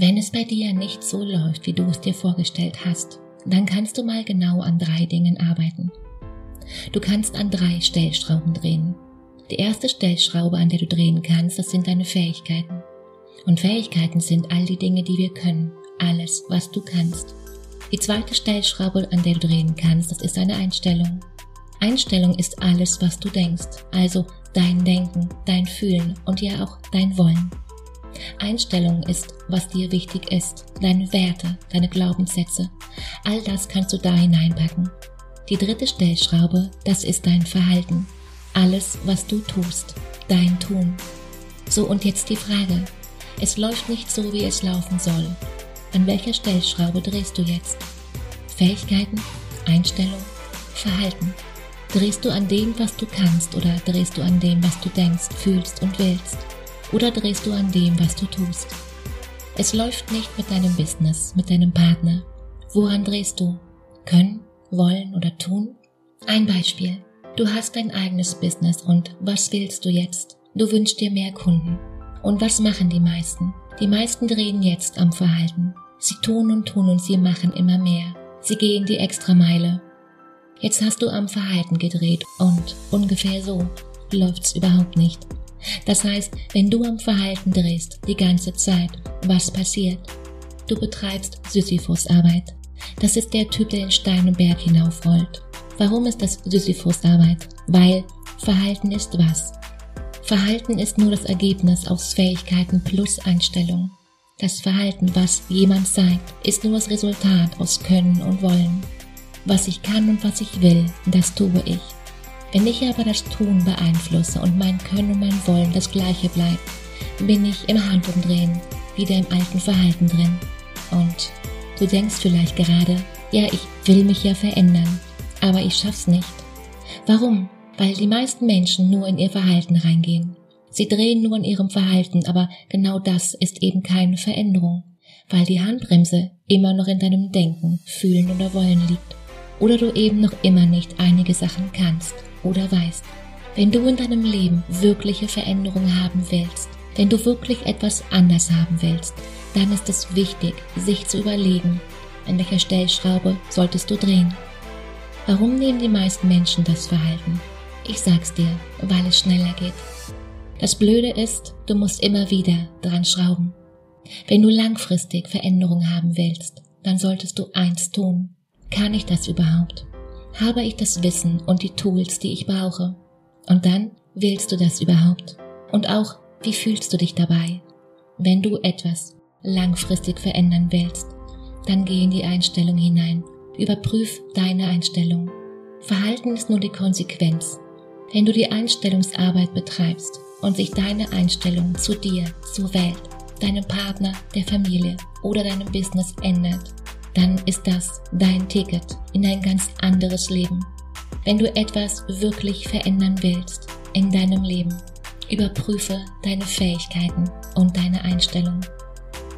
Wenn es bei dir nicht so läuft, wie du es dir vorgestellt hast, dann kannst du mal genau an drei Dingen arbeiten. Du kannst an drei Stellschrauben drehen. Die erste Stellschraube, an der du drehen kannst, das sind deine Fähigkeiten. Und Fähigkeiten sind all die Dinge, die wir können, alles, was du kannst. Die zweite Stellschraube, an der du drehen kannst, das ist deine Einstellung. Einstellung ist alles, was du denkst, also dein Denken, dein Fühlen und ja auch dein Wollen. Einstellung ist, was dir wichtig ist, deine Werte, deine Glaubenssätze. All das kannst du da hineinpacken. Die dritte Stellschraube, das ist dein Verhalten. Alles, was du tust, dein Tun. So und jetzt die Frage. Es läuft nicht so, wie es laufen soll. An welcher Stellschraube drehst du jetzt? Fähigkeiten, Einstellung, Verhalten. Drehst du an dem, was du kannst oder drehst du an dem, was du denkst, fühlst und willst? Oder drehst du an dem, was du tust? Es läuft nicht mit deinem Business, mit deinem Partner. Woran drehst du? Können, wollen oder tun? Ein Beispiel. Du hast dein eigenes Business und was willst du jetzt? Du wünschst dir mehr Kunden. Und was machen die meisten? Die meisten drehen jetzt am Verhalten. Sie tun und tun und sie machen immer mehr. Sie gehen die Extrameile. Jetzt hast du am Verhalten gedreht und ungefähr so läuft's überhaupt nicht. Das heißt, wenn du am Verhalten drehst die ganze Zeit, was passiert? Du betreibst Sisyphus-Arbeit. Das ist der Typ, der den Stein im Berg hinaufrollt. Warum ist das Sisyphus-Arbeit? Weil Verhalten ist was? Verhalten ist nur das Ergebnis aus Fähigkeiten plus Einstellung. Das Verhalten, was jemand zeigt, ist nur das Resultat aus Können und Wollen. Was ich kann und was ich will, das tue ich. Wenn ich aber das Tun beeinflusse und mein Können und mein Wollen das gleiche bleibt, bin ich im Handumdrehen wieder im alten Verhalten drin. Und du denkst vielleicht gerade, ja, ich will mich ja verändern, aber ich schaff's nicht. Warum? Weil die meisten Menschen nur in ihr Verhalten reingehen. Sie drehen nur in ihrem Verhalten, aber genau das ist eben keine Veränderung, weil die Handbremse immer noch in deinem Denken, Fühlen oder Wollen liegt. Oder du eben noch immer nicht einige Sachen kannst oder weißt. Wenn du in deinem Leben wirkliche Veränderung haben willst, wenn du wirklich etwas anders haben willst, dann ist es wichtig, sich zu überlegen, an welcher Stellschraube solltest du drehen. Warum nehmen die meisten Menschen das Verhalten? Ich sag's dir, weil es schneller geht. Das Blöde ist, du musst immer wieder dran schrauben. Wenn du langfristig Veränderung haben willst, dann solltest du eins tun. Kann ich das überhaupt? Habe ich das Wissen und die Tools, die ich brauche? Und dann willst du das überhaupt? Und auch, wie fühlst du dich dabei? Wenn du etwas langfristig verändern willst, dann geh in die Einstellung hinein. Überprüf deine Einstellung. Verhalten ist nur die Konsequenz. Wenn du die Einstellungsarbeit betreibst und sich deine Einstellung zu dir, zur Welt, deinem Partner, der Familie oder deinem Business ändert, dann ist das dein Ticket in ein ganz anderes Leben. Wenn du etwas wirklich verändern willst in deinem Leben, überprüfe deine Fähigkeiten und deine Einstellung.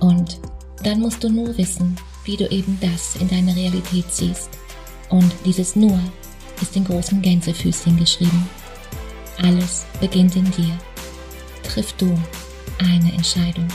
Und dann musst du nur wissen, wie du eben das in deine Realität ziehst. Und dieses nur ist in großen Gänsefüßchen geschrieben. Alles beginnt in dir. Triff du eine Entscheidung.